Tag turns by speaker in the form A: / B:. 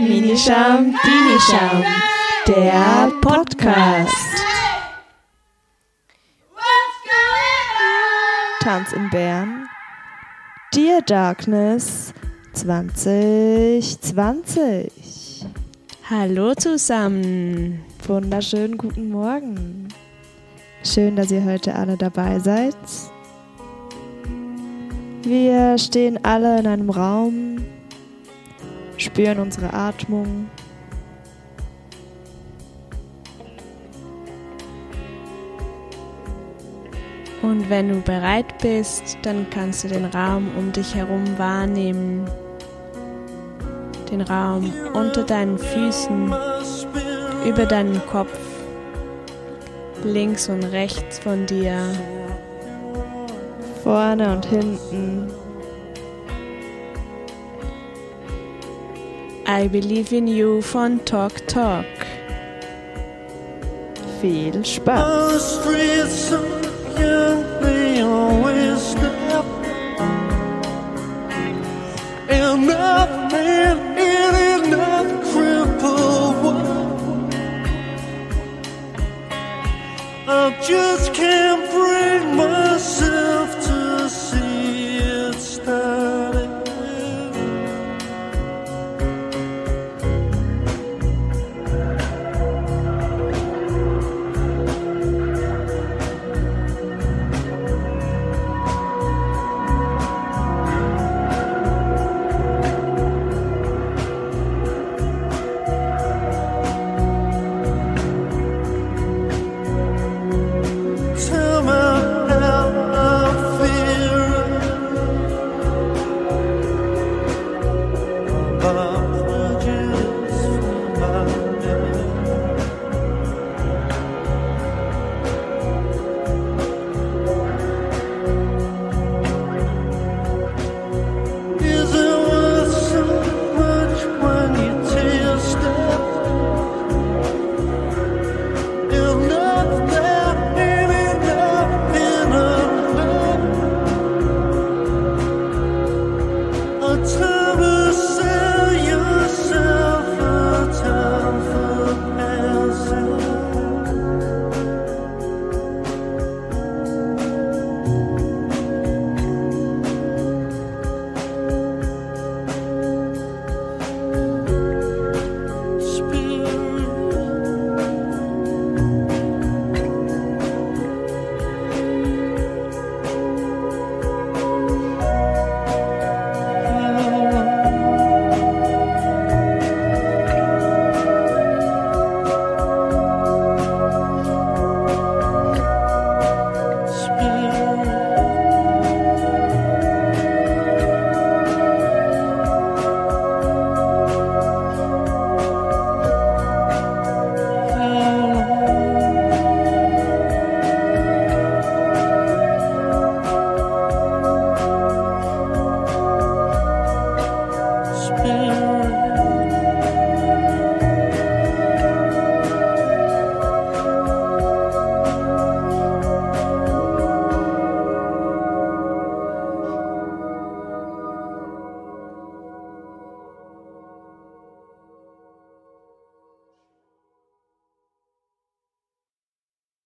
A: Minischam, Dinischam, der Podcast. Tanz in Bern, Dear Darkness 2020.
B: Hallo zusammen.
A: Wunderschönen guten Morgen. Schön, dass ihr heute alle dabei seid. Wir stehen alle in einem Raum, spüren unsere Atmung.
B: Und wenn du bereit bist, dann kannst du den Raum um dich herum wahrnehmen. Den Raum unter deinen Füßen, über deinen Kopf, links und rechts von dir,
A: vorne und hinten.
B: I Believe in You von Talk Talk.
A: Viel Spaß.